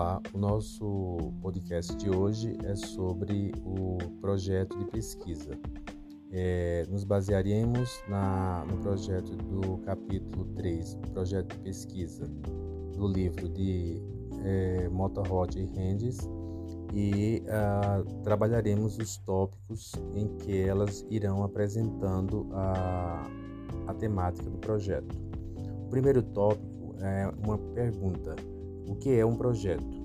Olá, o nosso podcast de hoje é sobre o projeto de pesquisa. É, nos basearemos na, no projeto do capítulo 3, projeto de pesquisa, do livro de é, Motorrod e Rendes, e ah, trabalharemos os tópicos em que elas irão apresentando a, a temática do projeto. O primeiro tópico é uma pergunta o que é um projeto?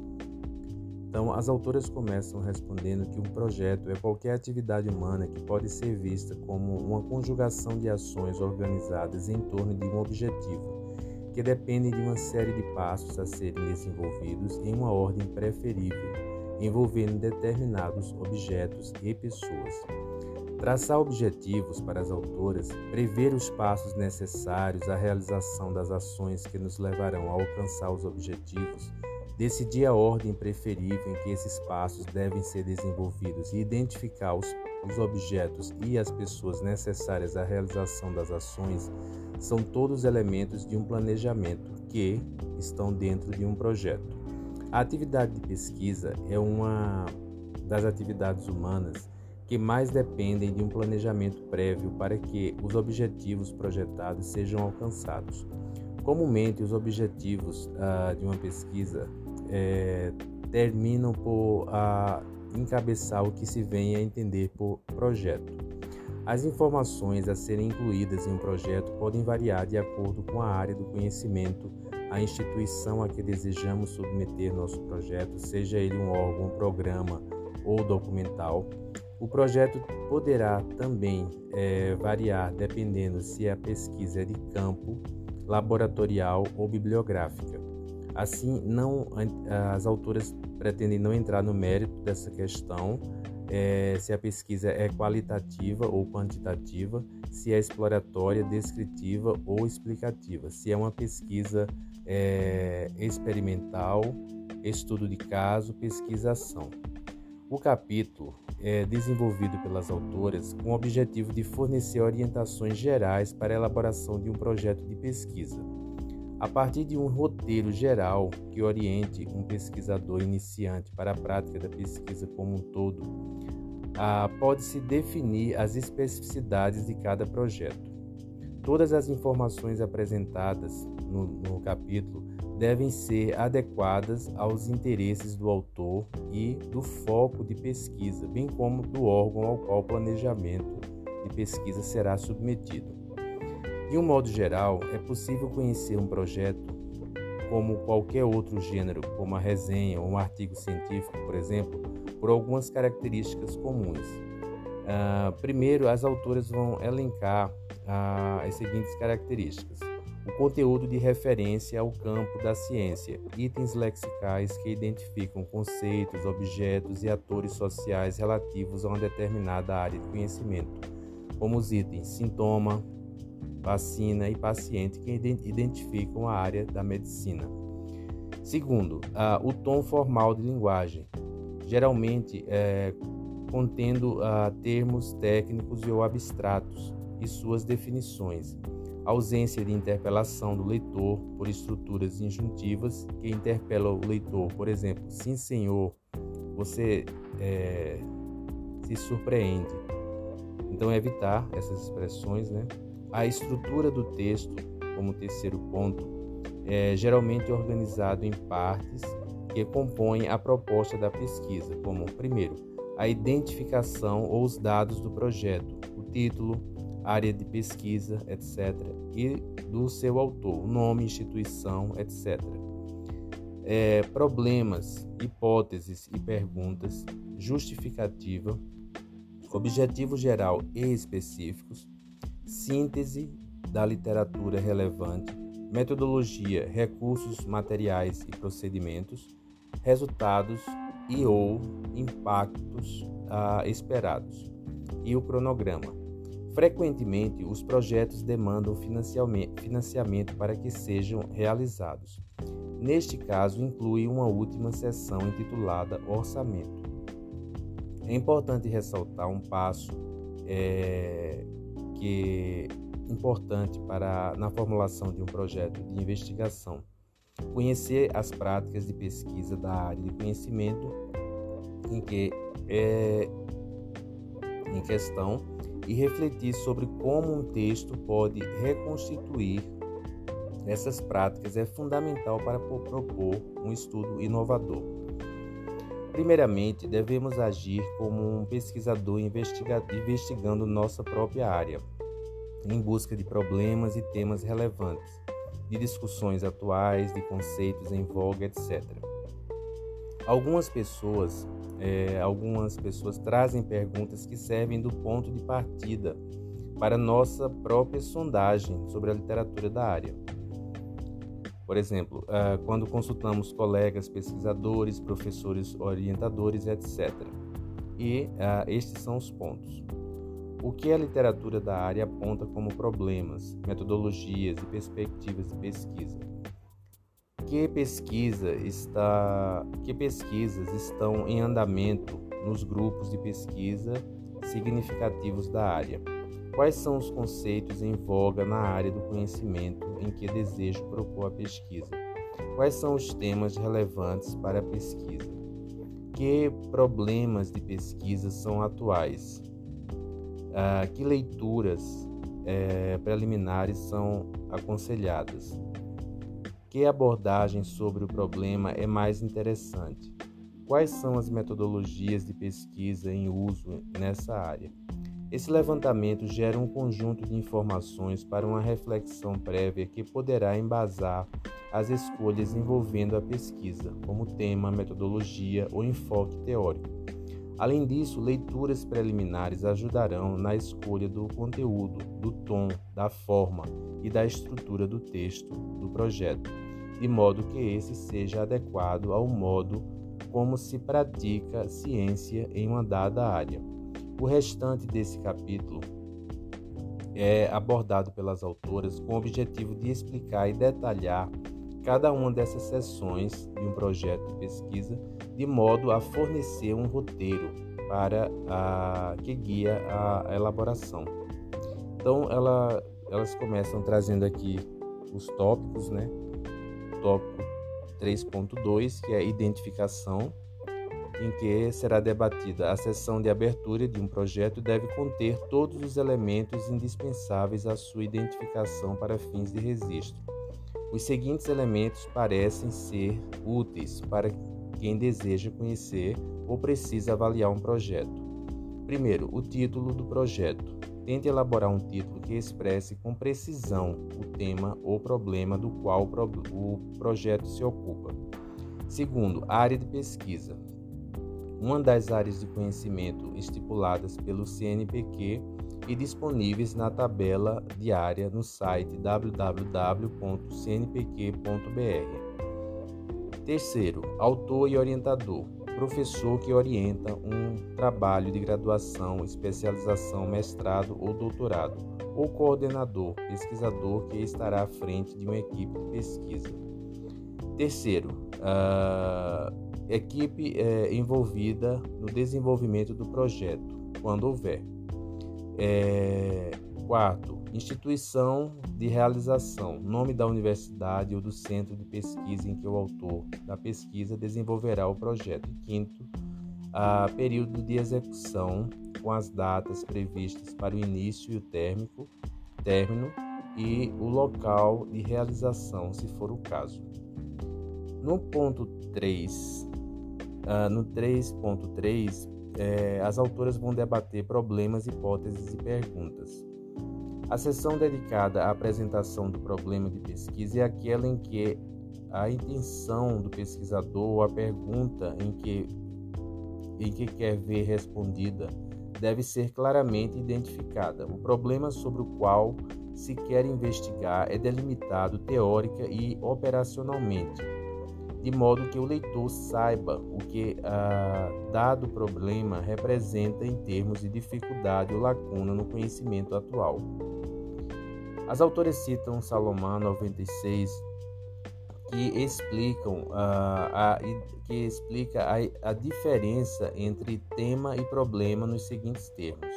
Então, as autoras começam respondendo que um projeto é qualquer atividade humana que pode ser vista como uma conjugação de ações organizadas em torno de um objetivo, que dependem de uma série de passos a serem desenvolvidos em uma ordem preferível, envolvendo determinados objetos e pessoas. Traçar objetivos para as autoras, prever os passos necessários à realização das ações que nos levarão a alcançar os objetivos, decidir a ordem preferível em que esses passos devem ser desenvolvidos e identificar os, os objetos e as pessoas necessárias à realização das ações são todos elementos de um planejamento que estão dentro de um projeto. A atividade de pesquisa é uma das atividades humanas que mais dependem de um planejamento prévio para que os objetivos projetados sejam alcançados. Comumente, os objetivos uh, de uma pesquisa eh, terminam por uh, encabeçar o que se vem a entender por projeto. As informações a serem incluídas em um projeto podem variar de acordo com a área do conhecimento, a instituição a que desejamos submeter nosso projeto, seja ele um órgão, um programa ou documental. O projeto poderá também é, variar dependendo se a pesquisa é de campo, laboratorial ou bibliográfica. Assim, não, as autoras pretendem não entrar no mérito dessa questão, é, se a pesquisa é qualitativa ou quantitativa, se é exploratória, descritiva ou explicativa, se é uma pesquisa é, experimental, estudo de caso, pesquisação. O capítulo é desenvolvido pelas autoras com o objetivo de fornecer orientações gerais para a elaboração de um projeto de pesquisa. A partir de um roteiro geral que oriente um pesquisador iniciante para a prática da pesquisa como um todo, pode-se definir as especificidades de cada projeto. Todas as informações apresentadas no, no capítulo devem ser adequadas aos interesses do autor e do foco de pesquisa, bem como do órgão ao qual o planejamento de pesquisa será submetido. De um modo geral, é possível conhecer um projeto como qualquer outro gênero, como a resenha ou um artigo científico, por exemplo, por algumas características comuns. Uh, primeiro, as autoras vão elencar uh, as seguintes características o conteúdo de referência ao campo da ciência, itens lexicais que identificam conceitos, objetos e atores sociais relativos a uma determinada área de conhecimento, como os itens sintoma, vacina e paciente que identificam a área da medicina. Segundo, o tom formal de linguagem, geralmente é, contendo termos técnicos ou abstratos e suas definições ausência de interpelação do leitor por estruturas injuntivas que interpelam o leitor. Por exemplo, sim, senhor, você é, se surpreende. Então, evitar essas expressões. Né? A estrutura do texto, como terceiro ponto, é geralmente organizado em partes que compõem a proposta da pesquisa, como, primeiro, a identificação ou os dados do projeto, o título, área de pesquisa, etc., e do seu autor, nome, instituição, etc. É, problemas, hipóteses e perguntas, justificativa, objetivo geral e específicos, síntese da literatura relevante, metodologia, recursos materiais e procedimentos, resultados e ou impactos ah, esperados, e o cronograma. Frequentemente, os projetos demandam financiamento para que sejam realizados. Neste caso, inclui uma última seção intitulada Orçamento. É importante ressaltar um passo é, que é importante para na formulação de um projeto de investigação. conhecer as práticas de pesquisa da área de conhecimento em que é em questão e refletir sobre como um texto pode reconstituir essas práticas é fundamental para propor um estudo inovador. Primeiramente, devemos agir como um pesquisador investigando nossa própria área, em busca de problemas e temas relevantes, de discussões atuais, de conceitos em voga, etc. Algumas pessoas, é, algumas pessoas trazem perguntas que servem do ponto de partida para nossa própria sondagem sobre a literatura da área. Por exemplo, uh, quando consultamos colegas pesquisadores, professores orientadores, etc. E uh, estes são os pontos. O que a literatura da área aponta como problemas, metodologias e perspectivas de pesquisa? Que, pesquisa está, que pesquisas estão em andamento nos grupos de pesquisa significativos da área? Quais são os conceitos em voga na área do conhecimento em que desejo propor a pesquisa? Quais são os temas relevantes para a pesquisa? Que problemas de pesquisa são atuais? Ah, que leituras eh, preliminares são aconselhadas? Que abordagem sobre o problema é mais interessante? Quais são as metodologias de pesquisa em uso nessa área? Esse levantamento gera um conjunto de informações para uma reflexão prévia que poderá embasar as escolhas envolvendo a pesquisa, como tema, metodologia ou enfoque teórico. Além disso, leituras preliminares ajudarão na escolha do conteúdo, do tom, da forma e da estrutura do texto do projeto, de modo que esse seja adequado ao modo como se pratica ciência em uma dada área. O restante desse capítulo é abordado pelas autoras com o objetivo de explicar e detalhar cada uma dessas sessões de um projeto de pesquisa, de modo a fornecer um roteiro para a, que guia a elaboração. Então, ela, elas começam trazendo aqui os tópicos, né? Tópico 3.2, que é identificação em que será debatida a sessão de abertura de um projeto deve conter todos os elementos indispensáveis à sua identificação para fins de registro. Os seguintes elementos parecem ser úteis para quem deseja conhecer ou precisa avaliar um projeto. Primeiro, o título do projeto. Tente elaborar um título que expresse com precisão o tema ou problema do qual o projeto se ocupa. Segundo, área de pesquisa uma das áreas de conhecimento estipuladas pelo CNPq e disponíveis na tabela diária no site www.cnpq.br. Terceiro, autor e orientador, professor que orienta um trabalho de graduação, especialização, mestrado ou doutorado, ou coordenador, pesquisador que estará à frente de uma equipe de pesquisa. Terceiro, uh, equipe é, envolvida no desenvolvimento do projeto, quando houver. É, quarto, instituição de realização, nome da universidade ou do centro de pesquisa em que o autor da pesquisa desenvolverá o projeto. quinto, a período de execução, com as datas previstas para o início e o término, término e o local de realização, se for o caso. No ponto 3, Uh, no 3.3, é, as autoras vão debater problemas, hipóteses e perguntas. A sessão dedicada à apresentação do problema de pesquisa é aquela em que a intenção do pesquisador ou a pergunta em que, em que quer ver respondida deve ser claramente identificada. O problema sobre o qual se quer investigar é delimitado teórica e operacionalmente de modo que o leitor saiba o que ah, dado problema representa em termos de dificuldade ou lacuna no conhecimento atual. As autoras citam Salomão 96 que explicam ah, a, que explica a, a diferença entre tema e problema nos seguintes termos.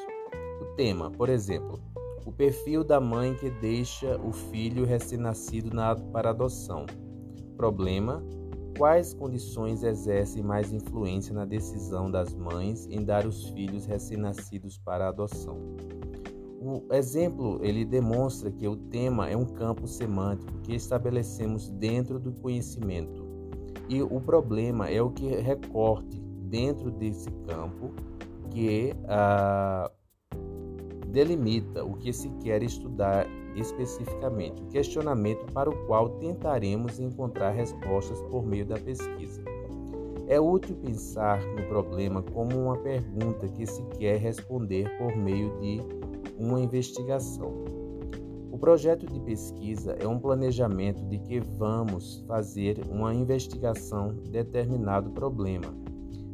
O tema, por exemplo, o perfil da mãe que deixa o filho recém-nascido para adoção problema: quais condições exercem mais influência na decisão das mães em dar os filhos recém-nascidos para a adoção? O exemplo ele demonstra que o tema é um campo semântico que estabelecemos dentro do conhecimento e o problema é o que recorte dentro desse campo que ah, delimita o que se quer estudar especificamente, o questionamento para o qual tentaremos encontrar respostas por meio da pesquisa. É útil pensar no problema como uma pergunta que se quer responder por meio de uma investigação. O projeto de pesquisa é um planejamento de que vamos fazer uma investigação de determinado problema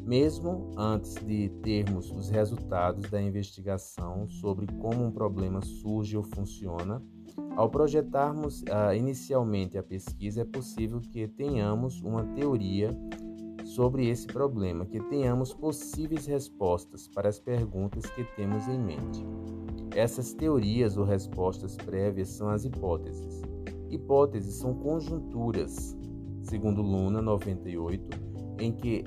mesmo antes de termos os resultados da investigação sobre como um problema surge ou funciona, ao projetarmos uh, inicialmente a pesquisa, é possível que tenhamos uma teoria sobre esse problema, que tenhamos possíveis respostas para as perguntas que temos em mente. Essas teorias ou respostas prévias são as hipóteses. Hipóteses são conjunturas, segundo Luna 98 em que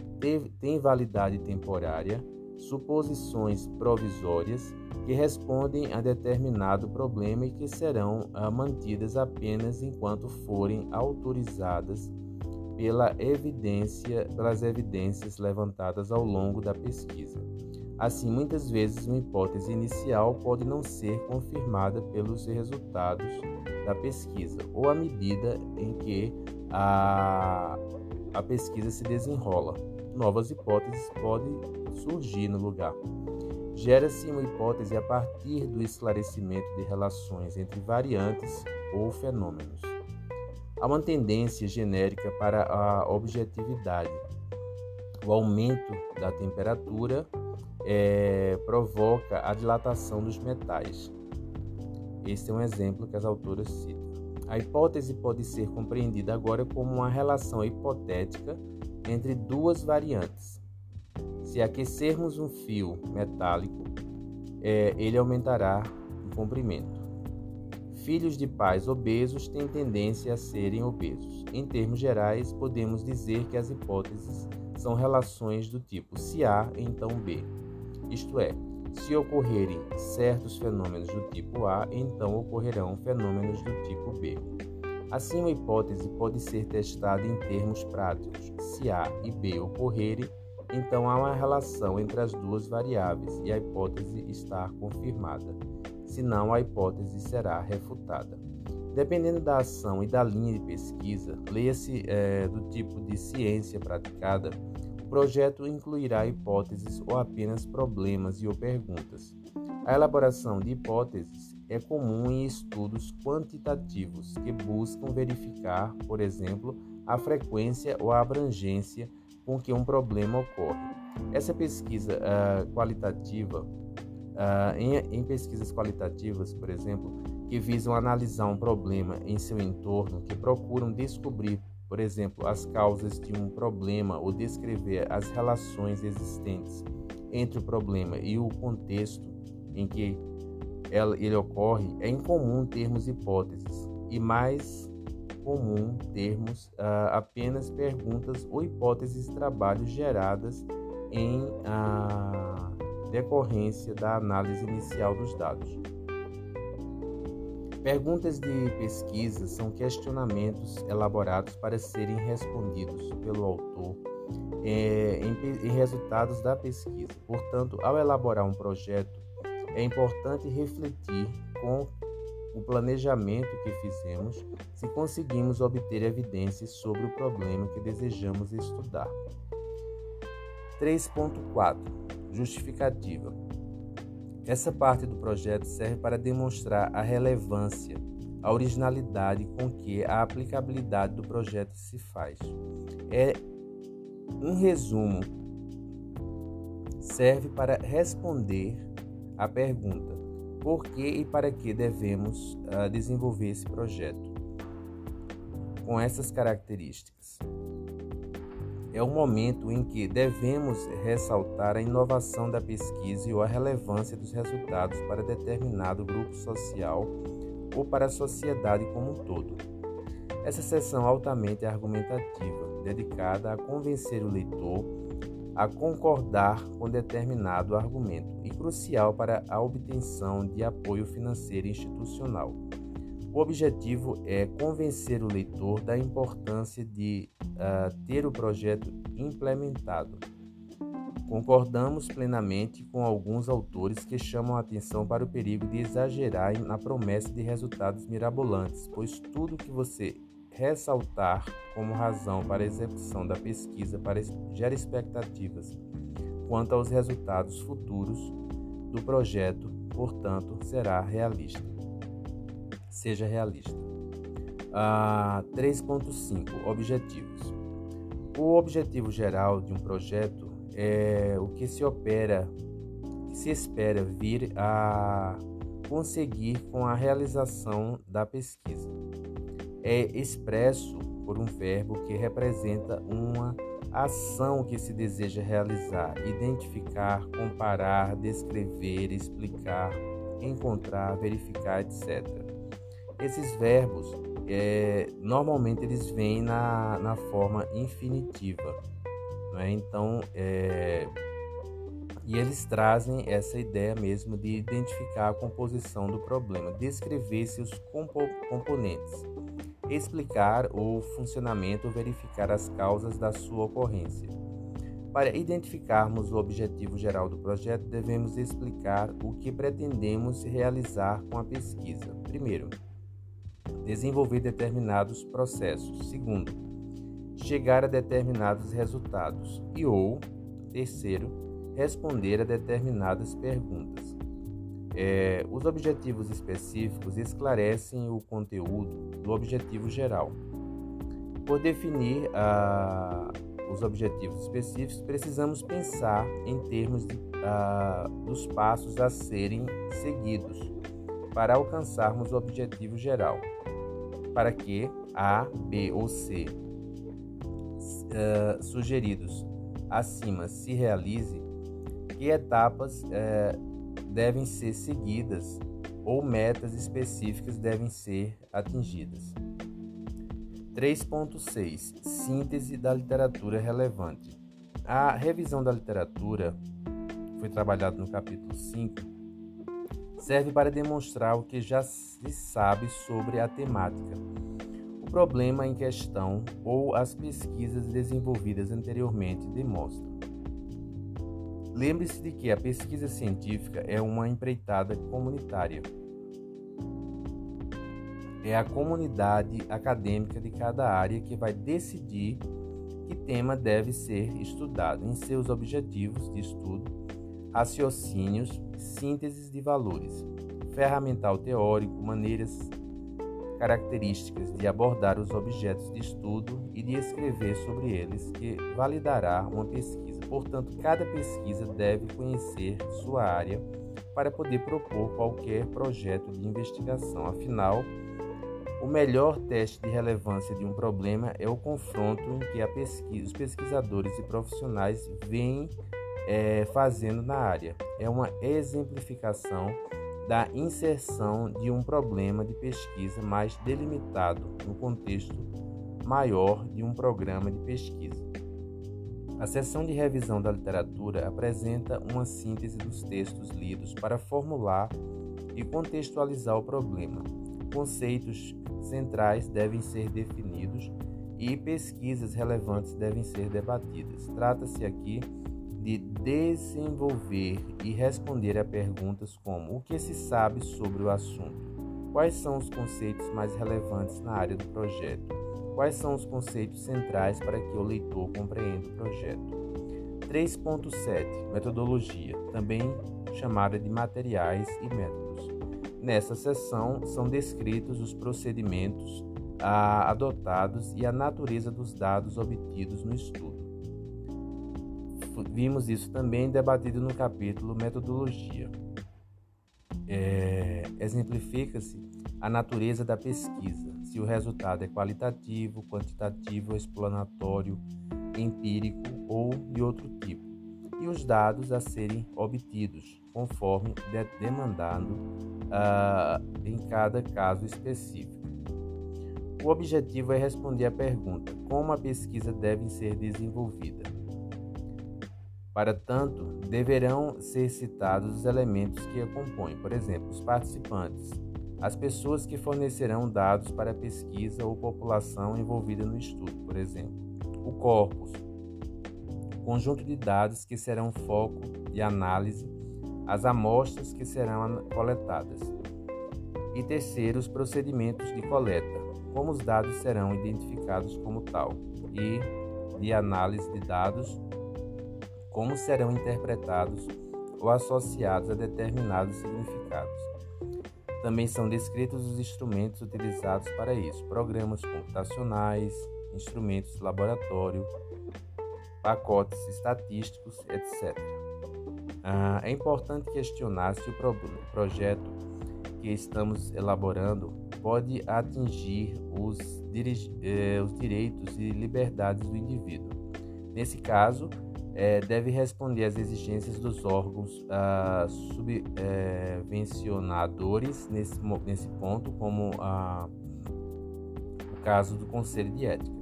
tem validade temporária, suposições provisórias que respondem a determinado problema e que serão ah, mantidas apenas enquanto forem autorizadas pela evidência, pelas evidências levantadas ao longo da pesquisa. Assim, muitas vezes uma hipótese inicial pode não ser confirmada pelos resultados da pesquisa ou à medida em que a a pesquisa se desenrola. Novas hipóteses podem surgir no lugar. Gera-se uma hipótese a partir do esclarecimento de relações entre variantes ou fenômenos. Há uma tendência genérica para a objetividade. O aumento da temperatura é, provoca a dilatação dos metais. Este é um exemplo que as autoras citam. A hipótese pode ser compreendida agora como uma relação hipotética entre duas variantes. Se aquecermos um fio metálico, é, ele aumentará o comprimento. Filhos de pais obesos têm tendência a serem obesos. Em termos gerais, podemos dizer que as hipóteses são relações do tipo se A, então B. Isto é, se ocorrerem certos fenômenos do tipo A, então ocorrerão fenômenos do tipo B. Assim, uma hipótese pode ser testada em termos práticos. Se A e B ocorrerem, então há uma relação entre as duas variáveis e a hipótese está confirmada. Senão, a hipótese será refutada. Dependendo da ação e da linha de pesquisa, leia-se é, do tipo de ciência praticada, projeto incluirá hipóteses ou apenas problemas e ou perguntas. A elaboração de hipóteses é comum em estudos quantitativos que buscam verificar, por exemplo, a frequência ou a abrangência com que um problema ocorre. Essa pesquisa uh, qualitativa, uh, em, em pesquisas qualitativas, por exemplo, que visam analisar um problema em seu entorno, que procuram descobrir por exemplo, as causas de um problema ou descrever as relações existentes entre o problema e o contexto em que ele ocorre, é incomum termos hipóteses e mais comum termos uh, apenas perguntas ou hipóteses de trabalho geradas em uh, decorrência da análise inicial dos dados. Perguntas de pesquisa são questionamentos elaborados para serem respondidos pelo autor é, em, em resultados da pesquisa. Portanto, ao elaborar um projeto, é importante refletir com o planejamento que fizemos se conseguimos obter evidências sobre o problema que desejamos estudar. 3.4 Justificativa essa parte do projeto serve para demonstrar a relevância, a originalidade com que a aplicabilidade do projeto se faz. É um resumo serve para responder à pergunta: por que e para que devemos uh, desenvolver esse projeto? Com essas características é o momento em que devemos ressaltar a inovação da pesquisa ou a relevância dos resultados para determinado grupo social ou para a sociedade como um todo. Essa sessão altamente argumentativa, dedicada a convencer o leitor a concordar com determinado argumento e crucial para a obtenção de apoio financeiro institucional. O objetivo é convencer o leitor da importância de uh, ter o projeto implementado. Concordamos plenamente com alguns autores que chamam a atenção para o perigo de exagerar na promessa de resultados mirabolantes, pois tudo que você ressaltar como razão para a execução da pesquisa gera expectativas quanto aos resultados futuros do projeto, portanto, será realista. Seja realista. Ah, 3.5 Objetivos. O objetivo geral de um projeto é o que se opera, que se espera vir a conseguir com a realização da pesquisa é expresso por um verbo que representa uma ação que se deseja realizar, identificar, comparar, descrever, explicar, encontrar, verificar, etc. Esses verbos, é, normalmente eles vêm na, na forma infinitiva, não é? Então, é, e eles trazem essa ideia mesmo de identificar a composição do problema, descrever seus compo componentes explicar o funcionamento ou verificar as causas da sua ocorrência. Para identificarmos o objetivo geral do projeto, devemos explicar o que pretendemos realizar com a pesquisa. Primeiro, desenvolver determinados processos. Segundo, chegar a determinados resultados. E ou, terceiro, responder a determinadas perguntas. É, os objetivos específicos esclarecem o conteúdo do objetivo geral. Por definir ah, os objetivos específicos, precisamos pensar em termos de, ah, dos passos a serem seguidos para alcançarmos o objetivo geral, para que A, B ou C ah, sugeridos acima se realize, que etapas eh, devem ser seguidas ou metas específicas devem ser atingidas. 3.6 Síntese da literatura relevante. A revisão da literatura, foi trabalhado no capítulo 5, serve para demonstrar o que já se sabe sobre a temática, o problema em questão ou as pesquisas desenvolvidas anteriormente demonstram. Lembre-se de que a pesquisa científica é uma empreitada comunitária. É a comunidade acadêmica de cada área que vai decidir que tema deve ser estudado em seus objetivos de estudo, raciocínios, sínteses de valores, ferramental teórico, maneiras características de abordar os objetos de estudo e de escrever sobre eles, que validará uma pesquisa. Portanto, cada pesquisa deve conhecer sua área para poder propor qualquer projeto de investigação. Afinal, o melhor teste de relevância de um problema é o confronto em que pesquisa, os pesquisadores e profissionais vêm é, fazendo na área. É uma exemplificação da inserção de um problema de pesquisa mais delimitado no contexto maior de um programa de pesquisa. A seção de revisão da literatura apresenta uma síntese dos textos lidos para formular e contextualizar o problema. Conceitos centrais devem ser definidos e pesquisas relevantes devem ser debatidas. Trata-se aqui de desenvolver e responder a perguntas como: o que se sabe sobre o assunto? Quais são os conceitos mais relevantes na área do projeto? Quais são os conceitos centrais para que o leitor compreenda o projeto? 3.7 Metodologia, também chamada de materiais e métodos. Nessa seção são descritos os procedimentos adotados e a natureza dos dados obtidos no estudo. Vimos isso também debatido no capítulo Metodologia. É, Exemplifica-se a natureza da pesquisa, se o resultado é qualitativo, quantitativo, explanatório, empírico ou de outro tipo, e os dados a serem obtidos, conforme demandado uh, em cada caso específico. O objetivo é responder à pergunta: como a pesquisa deve ser desenvolvida? Para tanto, deverão ser citados os elementos que a compõem, por exemplo, os participantes, as pessoas que fornecerão dados para a pesquisa ou população envolvida no estudo, por exemplo, o corpus, conjunto de dados que serão foco de análise, as amostras que serão coletadas. E terceiro, os procedimentos de coleta, como os dados serão identificados como tal, e de análise de dados, como serão interpretados ou associados a determinados significados. Também são descritos os instrumentos utilizados para isso: programas computacionais, instrumentos de laboratório, pacotes estatísticos, etc. Ah, é importante questionar se o projeto que estamos elaborando pode atingir os, eh, os direitos e liberdades do indivíduo. Nesse caso, é, deve responder às exigências dos órgãos ah, subvencionadores eh, nesse, nesse ponto, como ah, o caso do Conselho de Ética,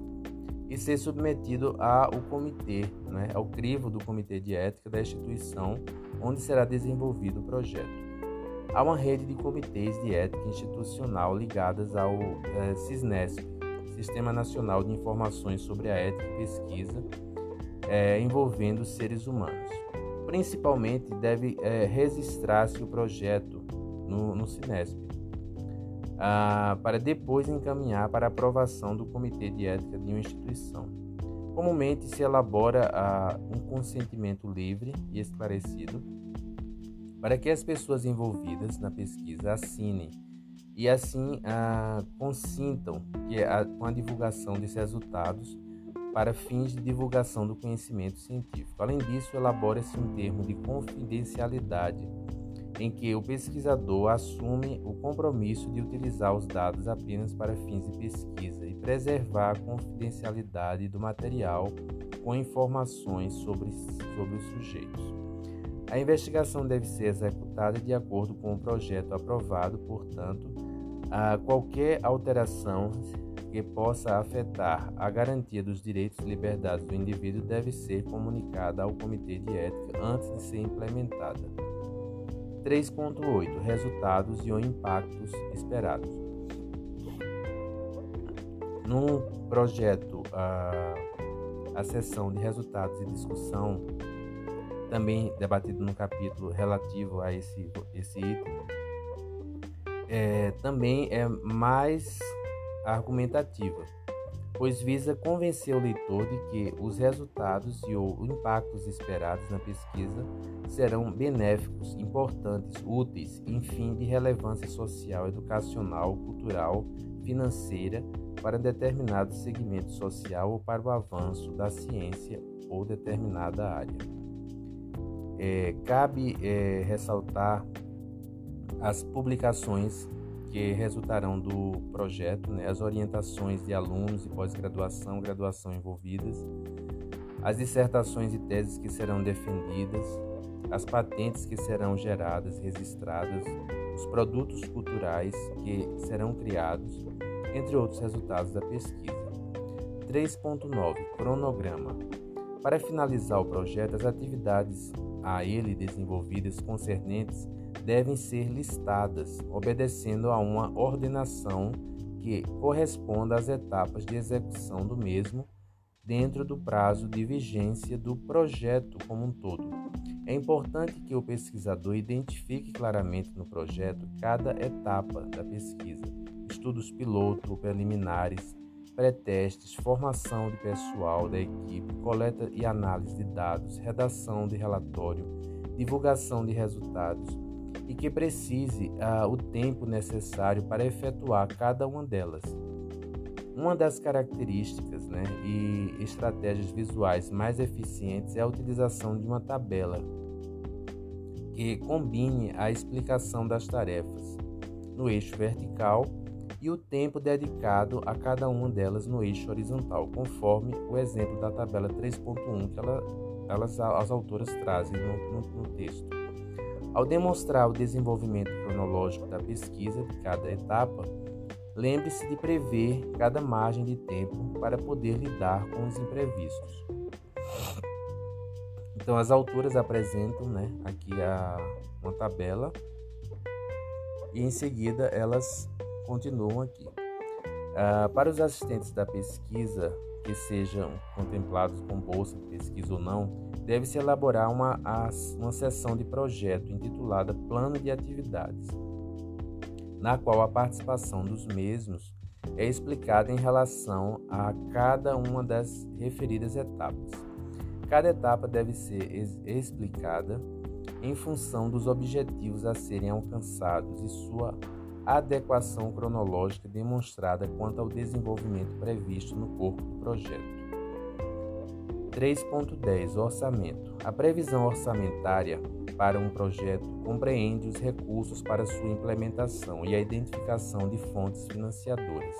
e ser submetido ao comitê, né, ao crivo do Comitê de Ética da instituição onde será desenvolvido o projeto. Há uma rede de comitês de ética institucional ligadas ao é, CISNESP, Sistema Nacional de Informações sobre a Ética e Pesquisa, é, envolvendo seres humanos. Principalmente deve é, registrar-se o projeto no, no Cinesp, ah, para depois encaminhar para aprovação do Comitê de Ética de uma instituição. Comumente se elabora ah, um consentimento livre e esclarecido para que as pessoas envolvidas na pesquisa assinem e assim ah, consintam que a, com a divulgação desses resultados para fins de divulgação do conhecimento científico. Além disso, elabora-se um termo de confidencialidade em que o pesquisador assume o compromisso de utilizar os dados apenas para fins de pesquisa e preservar a confidencialidade do material com informações sobre, sobre os sujeitos. A investigação deve ser executada de acordo com o projeto aprovado, portanto, qualquer alteração que possa afetar a garantia dos direitos e liberdades do indivíduo deve ser comunicada ao Comitê de Ética antes de ser implementada. 3.8 Resultados e ou impactos esperados. No projeto, a, a seção de resultados e discussão, também debatido no capítulo relativo a esse, esse item, é, também é mais argumentativa, pois visa convencer o leitor de que os resultados e ou impactos esperados na pesquisa serão benéficos, importantes, úteis, enfim, de relevância social, educacional, cultural, financeira para determinado segmento social ou para o avanço da ciência ou determinada área. É, cabe é, ressaltar as publicações que resultarão do projeto, né, as orientações de alunos e pós-graduação, graduação envolvidas, as dissertações e teses que serão defendidas, as patentes que serão geradas, registradas, os produtos culturais que serão criados, entre outros resultados da pesquisa. 3.9 Cronograma Para finalizar o projeto, as atividades a ele desenvolvidas concernentes devem ser listadas, obedecendo a uma ordenação que corresponda às etapas de execução do mesmo dentro do prazo de vigência do projeto como um todo. É importante que o pesquisador identifique claramente no projeto cada etapa da pesquisa, estudos piloto preliminares, pré-testes, formação de pessoal da equipe, coleta e análise de dados, redação de relatório, divulgação de resultados, e que precise uh, o tempo necessário para efetuar cada uma delas. Uma das características né, e estratégias visuais mais eficientes é a utilização de uma tabela que combine a explicação das tarefas no eixo vertical e o tempo dedicado a cada uma delas no eixo horizontal, conforme o exemplo da tabela 3.1 que ela, elas, as autoras trazem no, no, no texto. Ao demonstrar o desenvolvimento cronológico da pesquisa de cada etapa, Lembre-se de prever cada margem de tempo para poder lidar com os imprevistos. Então, as autoras apresentam né, aqui a, uma tabela e em seguida elas continuam aqui. Uh, para os assistentes da pesquisa que sejam contemplados com bolsa de pesquisa ou não, deve-se elaborar uma, uma seção de projeto intitulada Plano de Atividades na qual a participação dos mesmos é explicada em relação a cada uma das referidas etapas. Cada etapa deve ser explicada em função dos objetivos a serem alcançados e sua adequação cronológica demonstrada quanto ao desenvolvimento previsto no corpo do projeto. 3.10 Orçamento. A previsão orçamentária para um projeto compreende os recursos para sua implementação e a identificação de fontes financiadoras,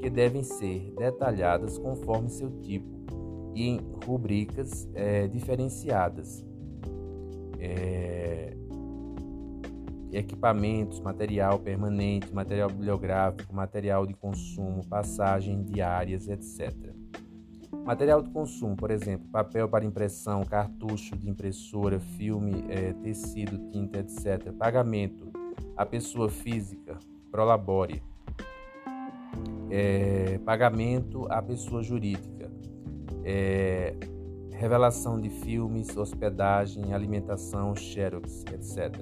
que devem ser detalhadas conforme seu tipo e em rubricas é, diferenciadas. É, equipamentos, material permanente, material bibliográfico, material de consumo, passagem diárias, etc. Material de consumo, por exemplo, papel para impressão, cartucho de impressora, filme, é, tecido, tinta, etc. Pagamento a pessoa física, prolabore. É, pagamento à pessoa jurídica. É, revelação de filmes, hospedagem, alimentação, xerox, etc.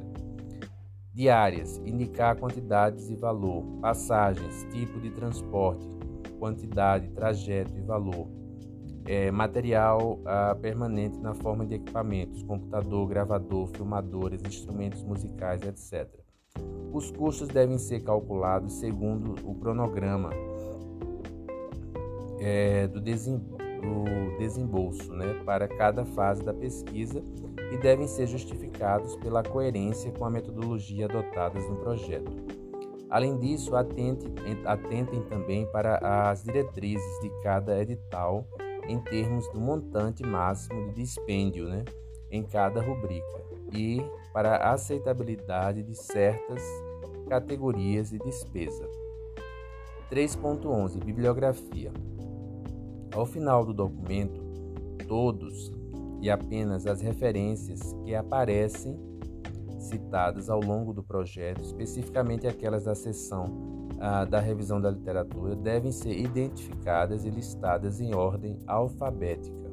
Diárias, indicar quantidades e valor. Passagens, tipo de transporte, quantidade, trajeto e valor é, material ah, permanente na forma de equipamentos, computador, gravador, filmadores, instrumentos musicais, etc. Os custos devem ser calculados segundo o cronograma é, do, desem, do desembolso né, para cada fase da pesquisa e devem ser justificados pela coerência com a metodologia adotadas no projeto. Além disso, atentem, atentem também para as diretrizes de cada edital em termos do montante máximo de dispêndio né, em cada rubrica e para a aceitabilidade de certas categorias de despesa. 3.11 Bibliografia Ao final do documento, todos e apenas as referências que aparecem citadas ao longo do projeto, especificamente aquelas da seção da revisão da literatura devem ser identificadas e listadas em ordem alfabética.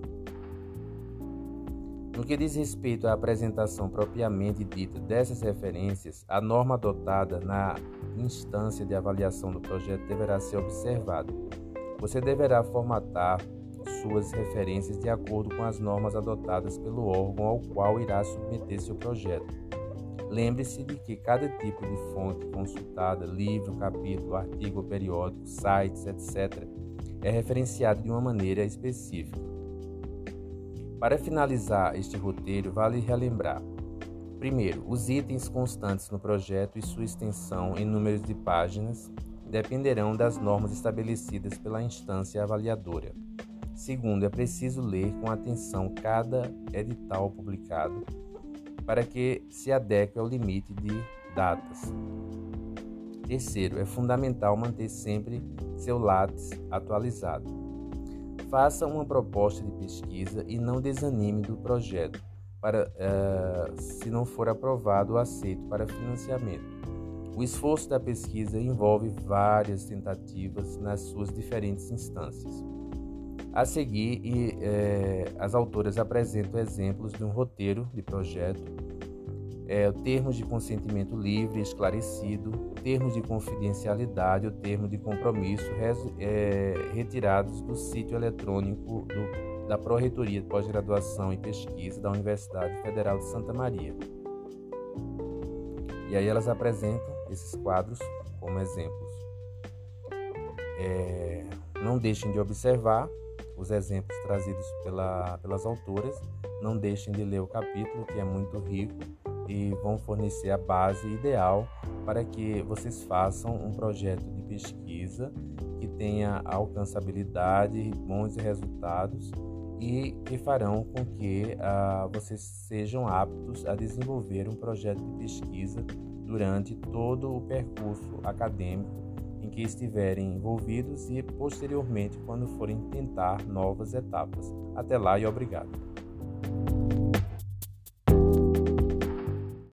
No que diz respeito à apresentação propriamente dita dessas referências, a norma adotada na instância de avaliação do projeto deverá ser observada. Você deverá formatar suas referências de acordo com as normas adotadas pelo órgão ao qual irá submeter seu projeto Lembre-se de que cada tipo de fonte consultada, livro, capítulo, artigo, periódico, sites, etc., é referenciado de uma maneira específica. Para finalizar este roteiro, vale relembrar: primeiro, os itens constantes no projeto e sua extensão em números de páginas dependerão das normas estabelecidas pela instância avaliadora. Segundo, é preciso ler com atenção cada edital publicado para que se adeque ao limite de datas. Terceiro, é fundamental manter sempre seu lápis atualizado. Faça uma proposta de pesquisa e não desanime do projeto para, uh, se não for aprovado ou aceito para financiamento. O esforço da pesquisa envolve várias tentativas nas suas diferentes instâncias. A seguir, e, é, as autoras apresentam exemplos de um roteiro de projeto, é, termos de consentimento livre, esclarecido, termos de confidencialidade ou termo de compromisso res, é, retirados do sítio eletrônico do, da Pró-Reitoria de Pós-Graduação e Pesquisa da Universidade Federal de Santa Maria. E aí elas apresentam esses quadros como exemplos. É, não deixem de observar os exemplos trazidos pela, pelas autoras. Não deixem de ler o capítulo, que é muito rico e vão fornecer a base ideal para que vocês façam um projeto de pesquisa que tenha alcançabilidade, bons resultados e que farão com que uh, vocês sejam aptos a desenvolver um projeto de pesquisa durante todo o percurso acadêmico em que estiverem envolvidos e, posteriormente, quando forem tentar novas etapas. Até lá e obrigado.